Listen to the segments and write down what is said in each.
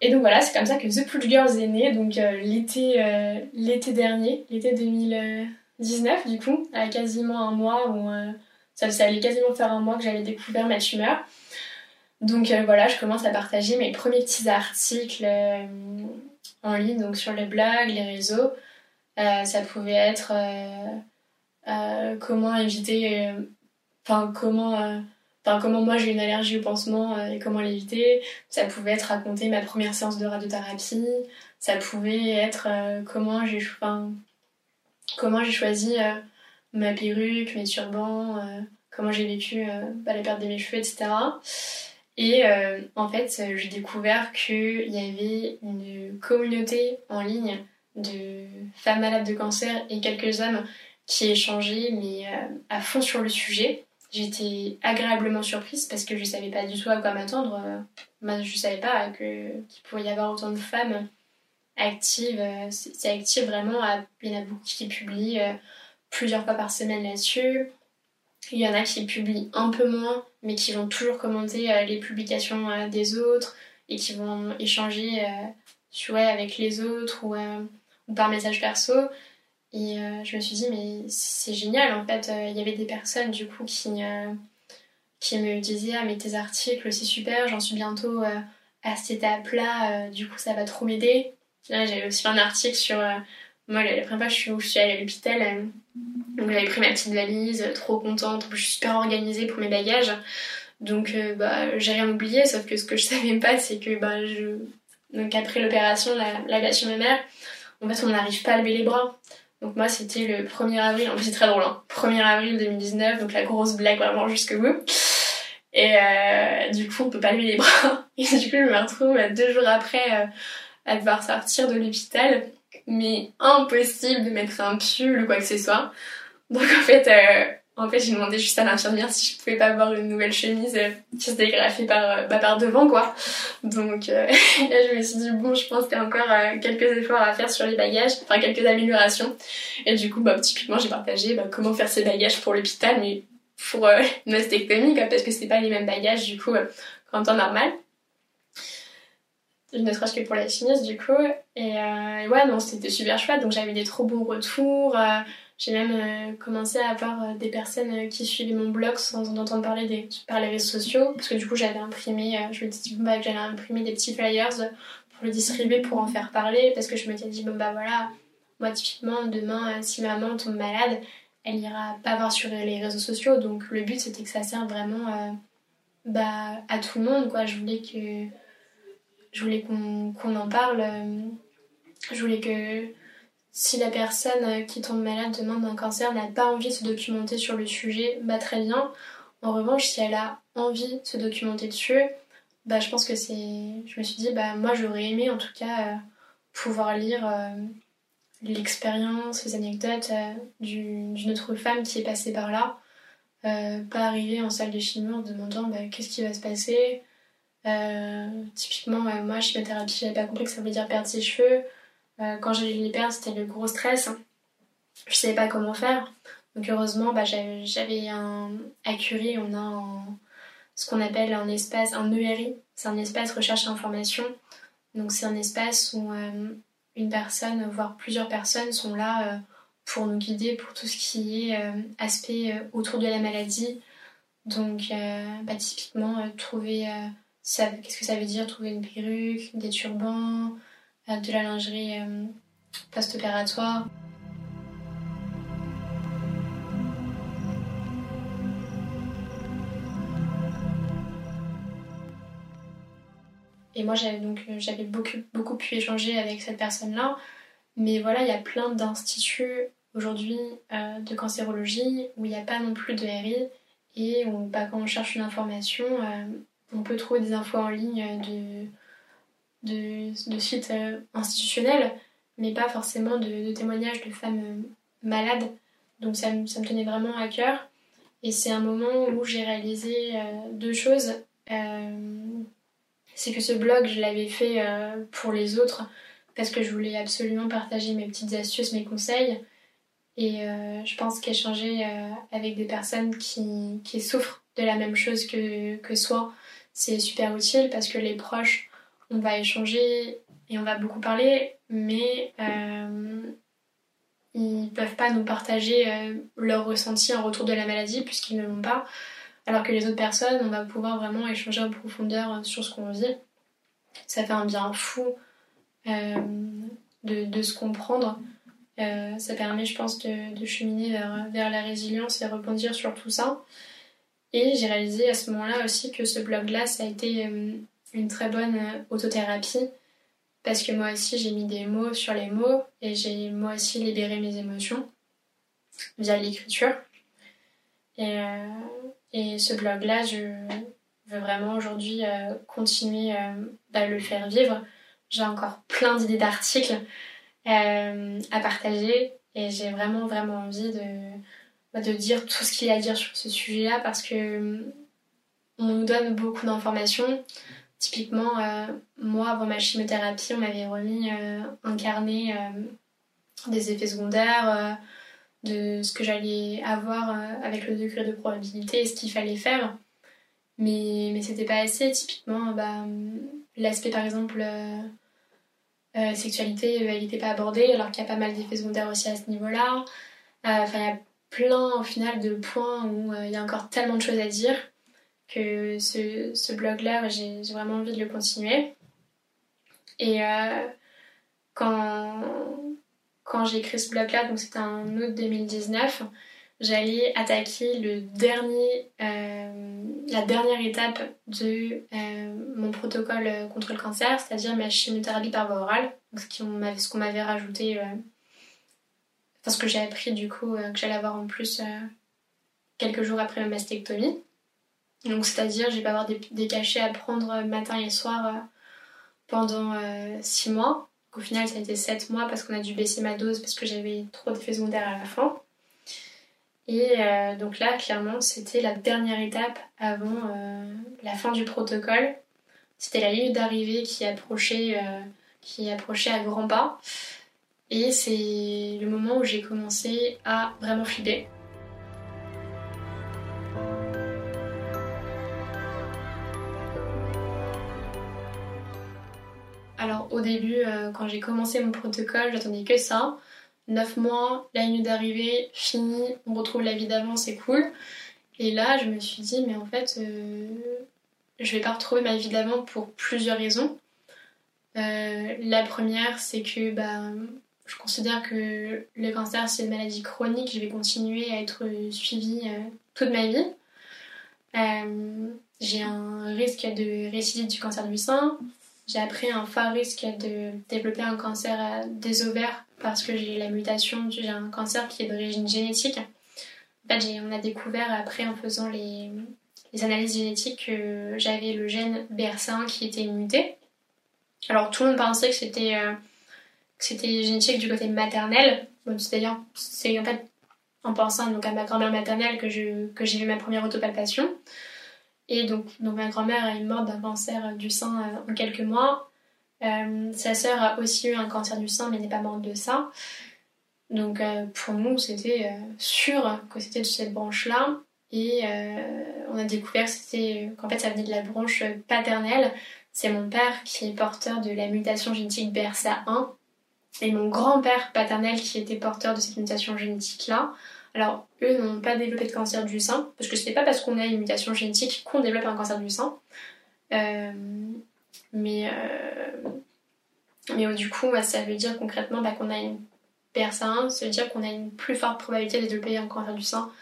Et donc voilà, c'est comme ça que The Pooch Girls est né, donc l'été, l'été dernier, l'été 2019 du coup, à quasiment un mois où ça, ça allait quasiment faire un mois que j'avais découvert ma tumeur. Donc voilà, je commence à partager mes premiers petits articles en ligne, donc sur les blogs, les réseaux. ça pouvait être euh, comment éviter, euh, enfin comment, euh, comment moi j'ai une allergie au pansement et comment l'éviter. Ça pouvait être raconter ma première séance de radiothérapie. Ça pouvait être comment j'ai, comment j'ai choisi ma perruque, mes turbans, comment j'ai vécu bah, la perte de mes cheveux, etc. Et en fait, j'ai découvert qu'il y avait une communauté en ligne de femmes malades de cancer et quelques hommes qui échangeait mais euh, à fond sur le sujet. J'étais agréablement surprise parce que je savais pas du tout à quoi m'attendre. Euh, je savais pas que, qu'il pouvait y avoir autant de femmes actives. Euh, c'est actif vraiment. Il y en a beaucoup qui publient plusieurs fois par semaine là-dessus. Il y en a qui publient un peu moins, mais qui vont toujours commenter les publications des autres et qui vont échanger avec les autres ou par message perso. Et euh, je me suis dit, mais c'est génial en fait. Euh, il y avait des personnes du coup qui, euh, qui me disaient, ah mais tes articles c'est super, j'en suis bientôt à cette étape-là, du coup ça va trop m'aider. J'avais aussi un article sur. moi, la première fois je suis, où je suis allée à l'hôpital, donc j'avais pris ma petite valise, trop contente, je suis super organisée pour mes bagages. Donc bah, j'ai rien oublié, sauf que ce que je savais pas, c'est que bah, donc, après l'opération, l'ablation la, mammaire, en fait on n'arrive pas à lever les bras. Donc moi c'était le 1er avril, en plus c'est très drôle, hein. 1er avril 2019, donc la grosse blague vraiment jusque bout. Et euh, du coup on peut pas lever les bras. Et du coup je me retrouve deux jours après euh, à devoir sortir de l'hôpital. Mais impossible de mettre un pull ou quoi que ce soit. Donc en fait euh, en fait, j'ai demandé juste à l'infirmière si je pouvais pas avoir une nouvelle chemise euh, qui se dégrafait par, euh, bah, par devant, quoi. Donc euh, là, je me suis dit, bon, je pense qu'il y a encore quelques efforts à faire sur les bagages, enfin quelques améliorations. Et du coup, bah, typiquement, j'ai partagé bah, comment faire ces bagages pour l'hôpital, mais pour une mastectomie, quoi, parce que c'est pas les mêmes bagages, du coup, qu'en temps normal. Ne serait-ce que pour la chemise, du coup. Et ouais, non, c'était super chouette. Donc j'avais des trop bons retours. J'ai même euh, commencé à avoir euh, des personnes euh, qui suivaient mon blog sans en entendre parler des, par les réseaux sociaux. Parce que du coup, j'avais imprimé, je me dit bah, que j'allais imprimer des petits flyers pour le distribuer, pour en faire parler. Parce que je m'étais dit, bon bah voilà, moi typiquement, demain, si maman tombe malade, elle ira pas voir sur les réseaux sociaux. Donc le but, c'était que ça serve vraiment bah, à tout le monde. Quoi. Je voulais que je voulais qu'on en parle. Je voulais que si la personne euh, qui tombe malade demande un cancer n'a pas envie de se documenter sur le sujet, bah très bien. En revanche, si elle a envie de se documenter dessus, bah je pense que c'est. Je me suis dit, bah moi j'aurais aimé en tout cas euh, pouvoir lire euh, l'expérience, les anecdotes d'une autre femme qui est passée par là. pas arriver en salle de chimie en demandant bah, qu'est-ce qui va se passer? typiquement, moi, chimiothérapie, j'avais pas compris que ça voulait dire perdre ses cheveux. Euh, quand j'ai eu les c'était le gros stress. Je savais pas comment faire. Donc heureusement, bah, j'avais un à Curie, on a ce qu'on appelle un espace, un ERI, c'est un espace recherche et information. Donc c'est un espace où euh, une personne, voire plusieurs personnes sont là euh, pour nous guider pour tout ce qui est aspect autour de la maladie. Donc bah, typiquement trouver, qu'est-ce que ça veut dire? Trouver une perruque, des turbans, de la lingerie euh, post-opératoire. Et moi, j'avais donc euh, j'avais beaucoup, beaucoup pu échanger avec cette personne-là. Mais voilà, il y a plein d'instituts aujourd'hui euh, de cancérologie où il n'y a pas non plus de RI et où bah, quand on cherche une information, on peut trouver des infos en ligne de, de, de sites euh, institutionnels, mais pas forcément de, témoignages de femmes euh, malades. Donc ça, ça, me tenait vraiment à cœur. Et c'est un moment où j'ai réalisé euh, deux choses. c'est que ce blog, je l'avais fait pour les autres parce que je voulais absolument partager mes petites astuces, mes conseils. Et je pense qu'échanger avec des personnes qui, qui, souffrent de la même chose que, que soi, c'est super utile parce que les proches on va échanger et on va beaucoup parler, mais ils peuvent pas nous partager leur ressenti en retour de la maladie puisqu'ils ne l'ont pas. Alors que les autres personnes, on va pouvoir vraiment échanger en profondeur sur ce qu'on vit. Ça fait un bien fou de, de, se comprendre. Euh, ça permet, je pense, de, cheminer vers, vers, la résilience et rebondir sur tout ça. Et j'ai réalisé à ce moment-là aussi que ce blog-là, ça a été euh, une très bonne euh, autothérapie. Parce que moi aussi, j'ai mis des mots sur les mots et j'ai moi aussi libéré mes émotions via l'écriture. Et, et, ce blog-là, je veux vraiment aujourd'hui continuer à le faire vivre. J'ai encore plein d'idées d'articles euh, à partager et j'ai vraiment vraiment envie de, bah, de dire tout ce qu'il y a à dire sur ce sujet-là parce que euh, on nous donne beaucoup d'informations. Typiquement, euh, moi, avant ma chimiothérapie, on m'avait remis un carnet des effets secondaires, de ce que j'allais avoir avec le degré de probabilité et ce qu'il fallait faire. Mais, mais c'était pas assez. Typiquement, bah, l'aspect par exemple euh, sexualité, elle n'était pas abordée, alors qu'il y a pas mal d'effets secondaires aussi à ce niveau-là. Euh, enfin, il y a plein, au final, de points où euh, il y a encore tellement de choses à dire que ce, ce blog-là, j'ai vraiment envie de le continuer. Et quand, quand j'ai écrit ce blog-là, donc c'était en août 2019, j'allais attaquer le dernier, euh, la dernière étape de euh, mon protocole contre le cancer, c'est-à-dire ma chimiothérapie par voie orale, ce qu'on m'avait rajouté, euh, enfin ce que j'ai appris du coup que j'allais avoir en plus quelques jours après ma mastectomie. Donc c'est-à-dire j'ai pas avoir des, cachets à prendre matin et soir pendant 6 mois. au final ça a été 7 mois parce qu'on a dû baisser ma dose parce que j'avais trop d'effets secondaires à la fin. Et euh, donc là, clairement, c'était la dernière étape avant euh, la fin du protocole. C'était la ligne d'arrivée qui approchait, euh, qui approchait à grands pas. Et c'est le moment où j'ai commencé à vraiment flipper. Alors au début, quand j'ai commencé mon protocole, j'attendais que ça. 9 mois, la ligne d'arrivée, fini, on retrouve la vie d'avant, c'est cool. Et là, je me suis dit, mais en fait, euh, je vais pas retrouver ma vie d'avant pour plusieurs raisons. Euh, la première, c'est que bah, je considère que le cancer, c'est une maladie chronique. Je vais continuer à être suivie euh, toute ma vie. j'ai un risque de récidive du cancer du sein. J'ai après un fort risque de développer un cancer des ovaires parce que j'ai la mutation, j'ai un cancer qui est d'origine génétique. En fait, on a découvert après en faisant les, analyses génétiques que j'avais le gène BRCA1 qui était muté. Alors tout le monde pensait que c'était euh, génétique du côté maternel. C'est-à-dire, c'est en fait en pensant donc à ma grand-mère maternelle que j'ai que eu ma première autopalpation. Et donc, donc ma grand-mère est morte d'un cancer du sein euh, en quelques mois. Euh, sa sœur a aussi eu un cancer du sein, mais n'est pas morte de ça. Donc euh, pour nous, c'était sûr que c'était de cette branche-là. Et on a découvert qu'en fait ça venait de la branche paternelle. C'est mon père qui est porteur de la mutation génétique BRCA1 et mon grand-père paternel qui était porteur de cette mutation génétique-là. Alors, eux n'ont pas développé de cancer du sein, parce que ce n'est pas parce qu'on a une mutation génétique qu'on développe un cancer du sein. Euh, mais, euh, du coup, ça veut dire concrètement bah, qu'on a une PRSA1, ça veut dire qu'on a une plus forte probabilité de développer un cancer du sein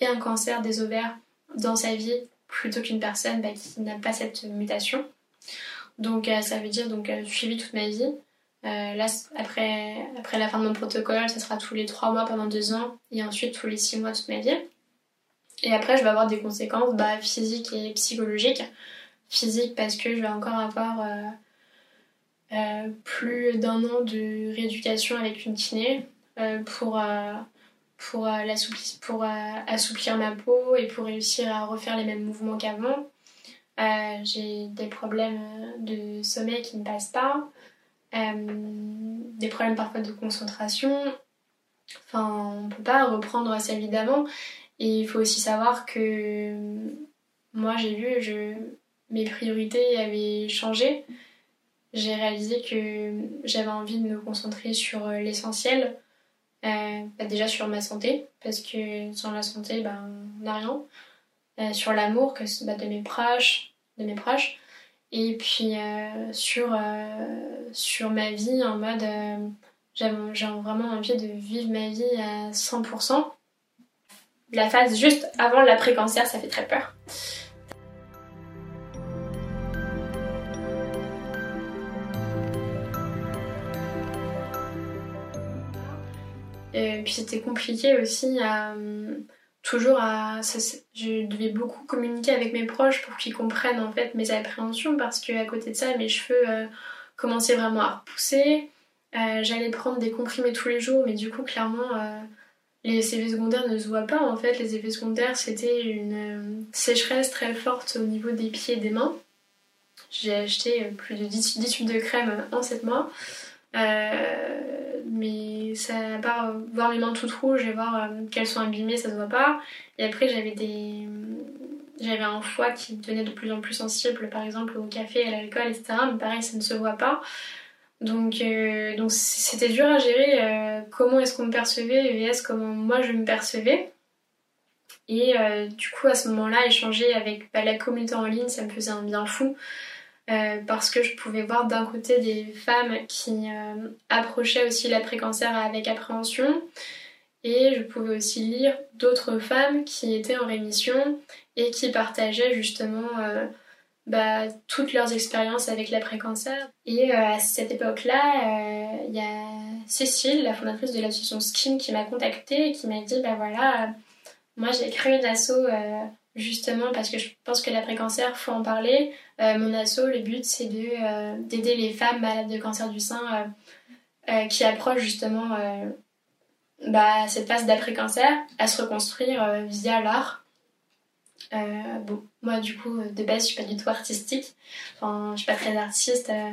et un cancer des ovaires dans sa vie plutôt qu'une personne bah, qui n'a pas cette mutation. Donc euh, ça veut dire donc euh, suivi toute ma vie. Là, après, après la fin de mon protocole, ça sera tous les 3 mois pendant 2 ans et ensuite tous les 6 mois toute ma vie. Et après, je vais avoir des conséquences bah, physiques et psychologiques physique parce que je vais encore avoir euh, euh, plus d'un an de rééducation avec une kiné euh, pour, pour, pour assouplir ma peau et pour réussir à refaire les mêmes mouvements qu'avant. J'ai des problèmes de sommeil qui ne passent pas, des problèmes parfois de concentration. Enfin, on ne peut pas reprendre sa vie d'avant. Et il faut aussi savoir que moi, j'ai vu, je, mes priorités avaient changé. j'ai réalisé que j'avais envie de me concentrer sur l'essentiel, bah, déjà sur ma santé, parce que sans la santé, bah, on n'a rien. sur l'amour bah, de mes proches, de mes proches. Et puis sur, sur ma vie en mode j'ai vraiment envie de vivre ma vie à 100%. La phase juste avant l'après-cancer, ça fait très peur. Et puis c'était compliqué aussi à toujours à je devais beaucoup communiquer avec mes proches pour qu'ils comprennent en fait mes appréhensions parce que à côté de ça mes cheveux euh, commençaient vraiment à repousser euh, j'allais prendre des comprimés tous les jours, mais du coup, clairement, euh, les effets secondaires ne se voient pas. En fait, les effets secondaires, c'était une sécheresse très forte au niveau des pieds et des mains. J'ai acheté plus de 10, tubes de crème en 7 mois. Mais ça, à part voir mes mains toutes rouges et voir qu'elles sont abîmées, ça se voit pas. Et après, j'avais des. J'avais un foie qui devenait de plus en plus sensible, par exemple au café, à l'alcool, etc. Mais pareil, ça ne se voit pas. Donc, euh, donc c'était dur à gérer euh, comment est-ce qu'on me percevait est-ce comment moi je me percevais. Et euh, du coup, à ce moment-là, échanger avec bah, la communauté en ligne, ça me faisait un bien fou. Parce que je pouvais voir d'un côté des femmes qui approchaient aussi l'après-cancer avec appréhension. Et je pouvais aussi lire d'autres femmes qui étaient en rémission et qui partageaient justement bah, toutes leurs expériences avec l'après-cancer. Et euh, à cette époque-là, il euh, y a Cécile, la fondatrice de l'association Skin, qui m'a contactée et qui m'a dit, bah voilà, moi j'ai créé une asso euh, justement parce que je pense que l'après-cancer, faut en parler. mon asso, le but c'est de, d'aider les femmes malades de cancer du sein qui approchent justement bah, cette phase d'après-cancer à se reconstruire via l'art euh, moi, du coup, de base, je suis pas du tout artistique. Enfin, je suis pas très artiste. Euh,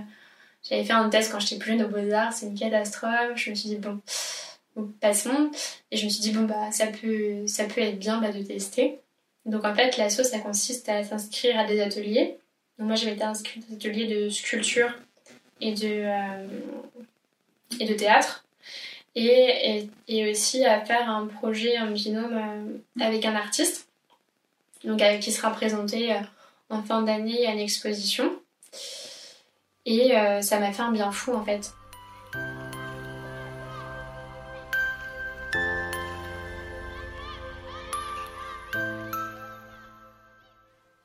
j'avais fait un test quand j'étais plus jeune au Beaux-Arts, c'est une catastrophe. Je me suis dit, bon, passons. Et je me suis dit, bon, bah, ça peut, ça peut être bien bah, de tester. Donc, en fait, l'asso, ça consiste à s'inscrire à des ateliers. Donc, moi, j'avais été inscrite à des ateliers de sculpture et de, euh, et de théâtre. Et, et, aussi à faire un projet en binôme avec un artiste donc qui sera présenté euh, en fin d'année à une exposition. Et euh, ça m'a fait un bien fou en fait.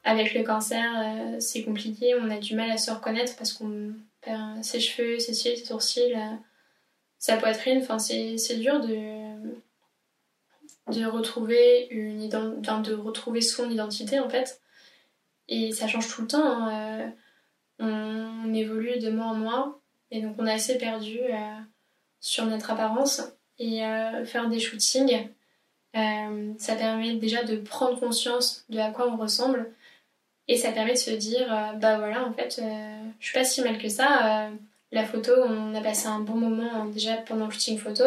Avec le cancer, euh, c'est compliqué, on a du mal à se reconnaître parce qu'on perd ses cheveux, ses cils, ses sourcils, sa poitrine. Enfin, c'est dur de, de retrouver une de retrouver son identité en fait. Et ça change tout le temps hein, euh, on, évolue de mois en mois et donc on est assez perdu euh, sur notre apparence. Et euh, faire des shootings ça permet déjà de prendre conscience de à quoi on ressemble et ça permet de se dire bah voilà en fait je suis pas si mal que ça la photo on a passé un bon moment déjà pendant le shooting photo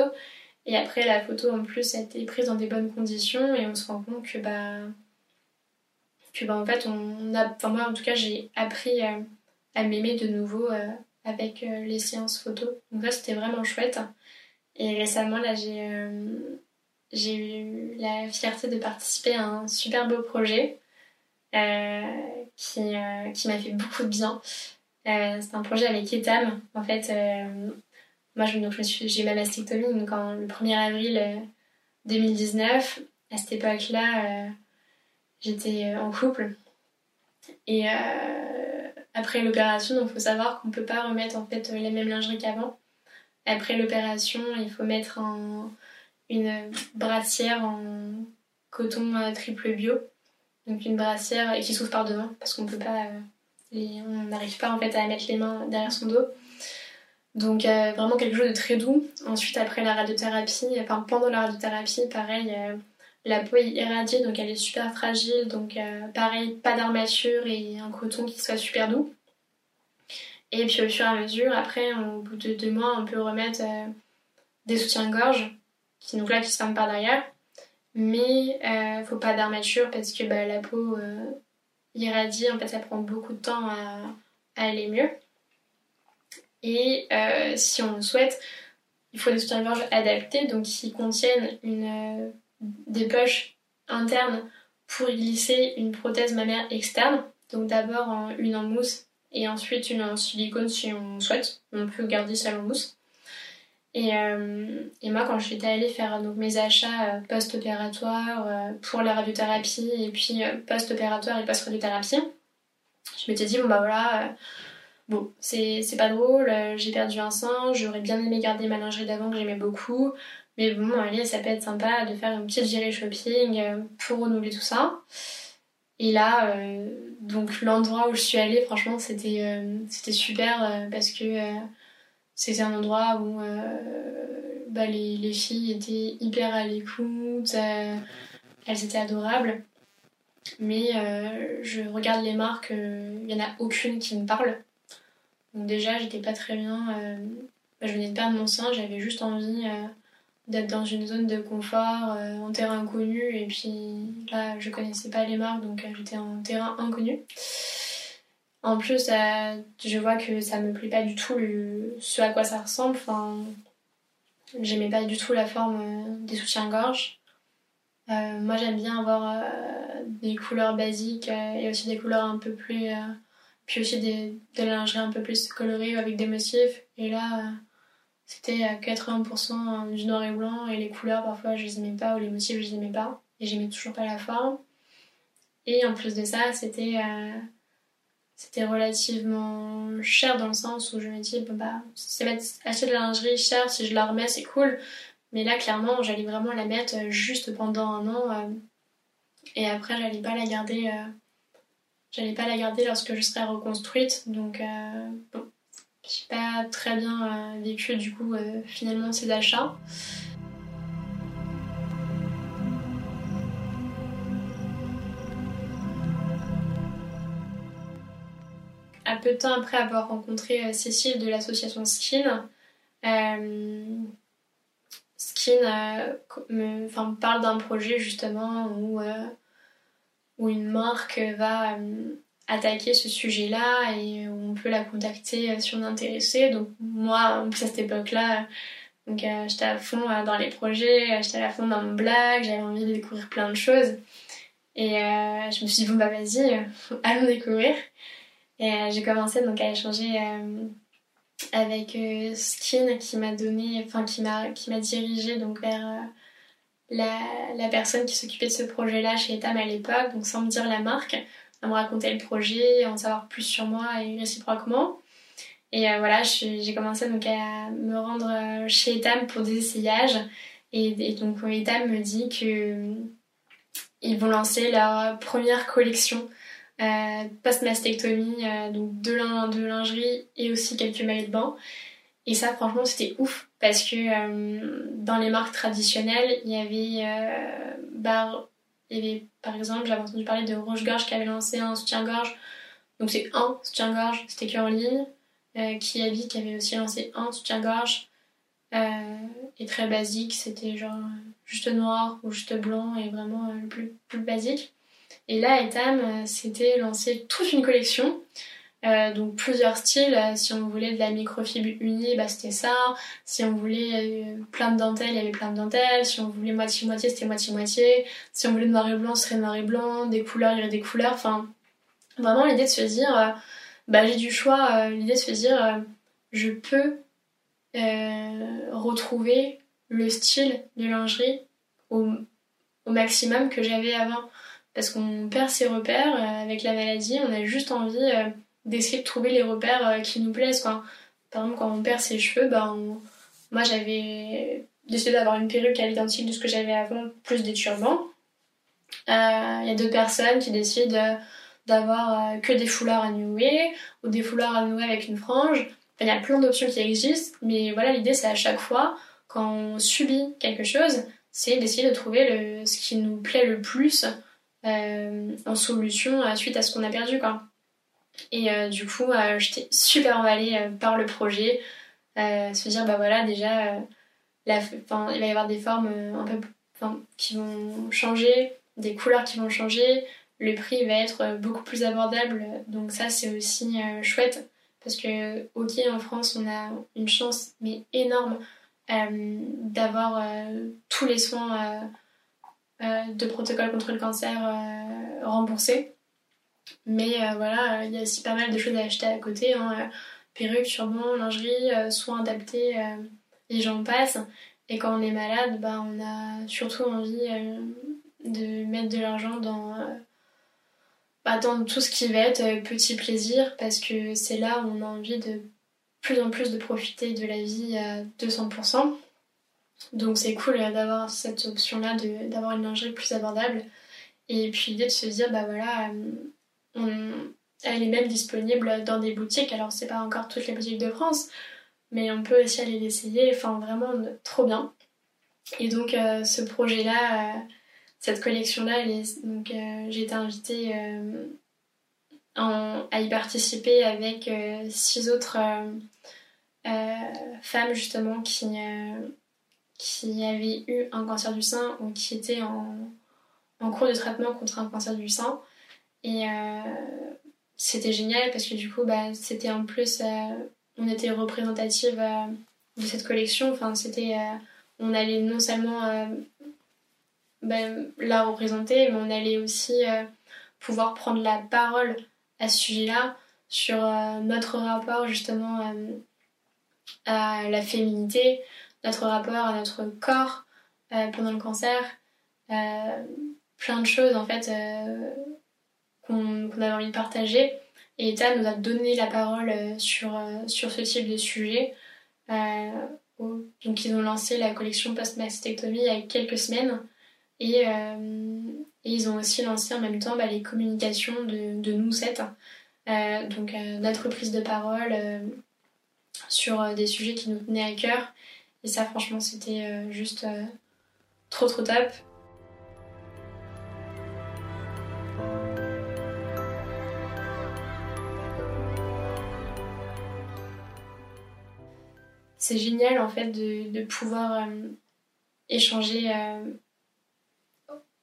et après, la photo en plus a été prise dans des bonnes conditions et on se rend compte que, bah, bah, en fait, on a, enfin, moi en tout cas, j'ai appris euh, à m'aimer de nouveau euh, avec euh, les séances photo. Donc, ça, c'était vraiment chouette. Et récemment, là, j'ai j'ai eu la fierté de participer à un super beau projet qui, qui m'a fait beaucoup de bien. c'est un projet avec Etam. En fait, moi, je, donc, j'ai ma mastectomie donc le 1er avril 2019. Euh, à cette époque-là, euh, j'étais euh, en couple. Et après l'opération, il faut savoir qu'on ne peut pas remettre en fait les mêmes lingeries qu'avant. Après l'opération, il faut mettre une brassière en coton triple bio. Donc une brassière qui s'ouvre par devant parce qu'on peut pas, on n'arrive pas en fait à mettre les mains derrière son dos. Donc euh, vraiment quelque chose de très doux. Ensuite après la radiothérapie, enfin pendant la radiothérapie, pareil, euh, la peau est irradiée donc elle est super fragile. Donc euh, pareil, pas d'armature et un coton qui soit super doux. Et puis au fur et à mesure, après, au bout de deux mois, on peut remettre des soutiens-gorge qui donc là qui se ferment par derrière. Mais faut pas d'armature parce que bah, la peau irradiée, en fait ça prend beaucoup de temps à aller mieux. Et si on le souhaite, il faut des soutiens-gorge adaptés, donc qui contiennent une, des poches internes pour y glisser une prothèse mammaire externe. Donc d'abord une en mousse et ensuite une en silicone si on souhaite. On peut garder ça en mousse. Et, euh, et, moi, quand j'étais allée faire donc, mes achats euh, post-opératoires euh, pour la radiothérapie et puis post-opératoire et post-radiothérapie, je m'étais dit, bon bah voilà, bon, c'est pas drôle, j'ai perdu un sein, j'aurais bien aimé garder ma lingerie d'avant que j'aimais beaucoup, mais bon, allez, ça peut être sympa de faire une petite virée shopping pour renouveler tout ça. Et là, donc l'endroit où je suis allée, franchement, c'était super parce que c'était un endroit où euh, bah, les, les, filles étaient hyper à l'écoute, euh, elles étaient adorables. Mais euh, je regarde les marques, il n'y en a aucune qui me parle. Donc déjà, j'étais pas très bien. Bah, je venais de perdre mon sein, j'avais juste envie d'être dans une zone de confort, en terrain inconnu. Et puis là, je connaissais pas les marques, donc j'étais en terrain inconnu. En plus, je vois que ça me plaît pas du tout ce à quoi ça ressemble. Enfin, j'aimais pas du tout la forme euh, des soutiens-gorge. Euh, moi, j'aime bien avoir euh, des couleurs basiques et aussi des couleurs un peu plus. puis aussi des, de la lingerie un peu plus colorée avec des motifs. Et là, c'était à 80% du noir et blanc et les couleurs, parfois, je les aimais pas ou les motifs, je les aimais pas. Et j'aimais toujours pas la forme. Et en plus de ça, c'était c'était relativement cher dans le sens où je me dis, bon bah, c'est acheter de la lingerie chère, si je la remets, c'est cool. Mais là, clairement, j'allais vraiment la mettre euh, juste pendant un an. Euh, et après, j'allais pas la garder. Euh, j'allais pas la garder lorsque je serais reconstruite. Donc, bon, j'ai pas très bien vécu du coup finalement ces achats. Peu de temps après avoir rencontré euh, Cécile de l'association Skin, euh, Skin euh, me, parle d'un projet justement où, où une marque va attaquer ce sujet-là et on peut la contacter si on est intéressé. Donc moi, à cette époque-là, j'étais à fond dans les projets, j'étais à fond dans mon blog, j'avais envie de découvrir plein de choses. Et je me suis dit, bon bah vas-y, allons découvrir. Et euh, j'ai commencé donc à échanger euh, avec euh, Skin qui m'a donné, enfin qui m'a qui m'a dirigé donc vers la, la, personne qui s'occupait de ce projet-là chez Etam à l'époque, donc sans me dire la marque, à me raconter le projet, en savoir plus sur moi et réciproquement. Et voilà, j'ai commencé donc à me rendre chez Etam pour des essayages. Et, donc Etam me dit que ils vont lancer leur première collection euh, post-mastectomie, euh, donc de, de lingerie et aussi quelques maillots de bain. Et ça, franchement, c'était ouf parce que euh, dans les marques traditionnelles, il y avait, il y avait par exemple, j'avais entendu parler de Roche-Gorge qui avait lancé un soutien-gorge. Donc c'est un soutien-gorge, c'était que en ligne. qui avait aussi lancé un soutien-gorge. et très basique, c'était genre juste noir ou juste blanc et vraiment le plus, plus basique. Et là, Etam euh, s'était lancé toute une collection. Euh, donc plusieurs styles, euh, si on voulait de la microfibre unie, bah c'était ça. Si on voulait plein de dentelles, il y avait plein de dentelles. Si on voulait moitié-moitié, c'était moitié-moitié. Si on voulait noir et blanc, ce serait noir et blanc. Des couleurs, il y avait des couleurs. Enfin, vraiment l'idée de se dire, bah j'ai du choix. l'idée de se dire, je peux retrouver le style de lingerie au maximum que j'avais avant parce qu'on perd ses repères euh, avec la maladie, on a juste envie euh, d'essayer de trouver les repères euh, qui nous plaisent. Par exemple, quand on perd ses cheveux, bah, moi j'avais décidé d'avoir une perruque à l'identique de ce que j'avais avant, plus des turbans. Il y a deux personnes qui décident d'avoir que des foulards à nouer ou des foulards à nouer avec une frange. il y a plein d'options qui existent, mais voilà, l'idée c'est à chaque fois, quand on subit quelque chose, c'est d'essayer de trouver ce qui nous plaît le plus en solution euh, suite à ce qu'on a perdu quoi. Et euh, du coup, j'étais super emballée par le projet. se dire, bah voilà, déjà, il va y avoir des formes un peu qui vont changer, des couleurs qui vont changer, le prix va être beaucoup plus abordable. Donc ça, c'est aussi chouette Parce que, ok, en France, on a une chance, mais énorme, d'avoir tous les soins de protocole contre le cancer remboursés. Mais voilà, il y a aussi pas mal de choses à acheter à côté. Hein. Perruque, turban, lingerie, soins adaptés, et j'en passe. Et quand on est malade, bah, on a surtout envie de mettre de l'argent dans, bah, tout ce qui va être petit plaisir parce que c'est là où on a envie de plus en plus de profiter de la vie à 200%. Donc c'est cool d'avoir cette option-là, d'avoir une lingerie plus abordable. Et puis l'idée de se dire, bah voilà, elle est même disponible dans des boutiques. Alors c'est pas encore toutes les boutiques de France, mais on peut aussi aller l'essayer. Enfin vraiment trop bien. Et donc euh, ce projet-là, euh, cette collection-là, donc euh, j'ai été invitée à y participer avec six autres femmes justement qui qui avaient eu un cancer du sein ou qui étaient en, en cours de traitement contre un cancer du sein. Et c'était génial parce que du coup, bah, c'était en plus, on était représentative de cette collection. Enfin, c'était on allait non seulement euh, ben, la représenter, mais on allait aussi euh, pouvoir prendre la parole à ce sujet-là sur euh, notre rapport justement à la féminité, notre rapport à notre corps pendant le cancer, plein de choses en fait qu'on avait envie de partager. Et ETA nous a donné la parole sur, sur ce type de sujet. Donc ils ont lancé la collection post-mastectomie il y a quelques semaines et, euh, ils ont aussi lancé en même temps bah, les communications de, de nous sept. Euh, donc euh, notre prise de parole sur des sujets qui nous tenaient à cœur. Et ça franchement c'était juste trop trop top. c'est génial en fait de, pouvoir euh, échanger euh,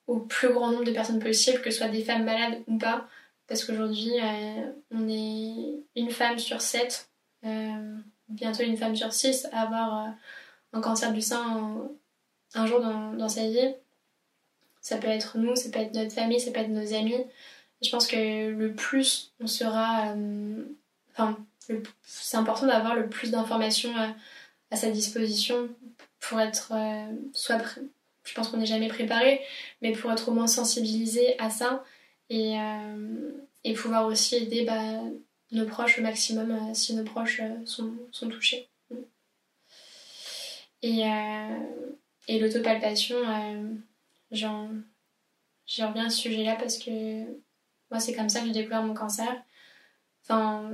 au plus grand nombre de personnes possible, que ce soit des femmes malades ou pas. Parce qu'aujourd'hui, euh, on est une femme sur sept, bientôt une femme sur six, à avoir un cancer du sein un, jour dans, sa vie. Ça peut être nous, ça peut être notre famille, ça peut être nos amis. je pense que le plus on sera. Enfin, c'est important d'avoir le plus d'informations à, sa disposition pour être euh, soit je pense qu'on n'est jamais préparé mais pour être au moins sensibilisé à ça et, euh, pouvoir aussi aider bah, nos proches au maximum euh, si nos proches sont, touchés et, et l'autopalpation j'en reviens à ce sujet là parce que moi c'est comme ça que j'ai découvert mon cancer enfin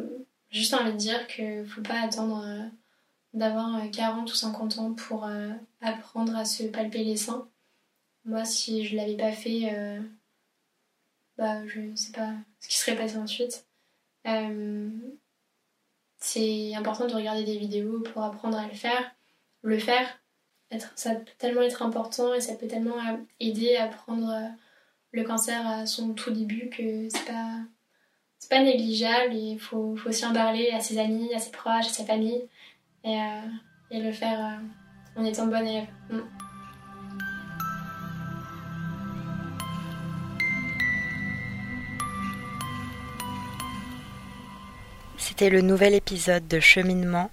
juste envie de dire qu'il faut pas attendre euh, d'avoir 40 euh, ou 50 ans pour euh, apprendre à se palper les seins. Moi, si je l'avais pas fait, bah, je sais pas ce qui serait passé ensuite. c'est important de regarder des vidéos pour apprendre à le faire. Le faire, ça peut tellement être important et ça peut tellement aider à prendre le cancer à son tout début que c'est pas c'est pas négligeable il faut, aussi en parler à ses amis, à ses proches, à sa famille et, euh, le faire euh, en étant bonne élève. Mm. C'était le nouvel épisode de Cheminement,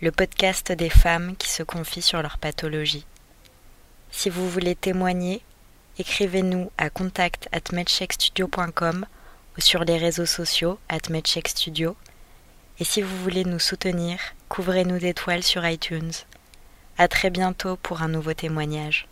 le podcast des femmes qui se confient sur leur pathologie. Si vous voulez témoigner, écrivez-nous à contact at sur les réseaux sociaux, at Studio. Et si vous voulez nous soutenir, couvrez-nous d'étoiles sur iTunes. À très bientôt pour un nouveau témoignage.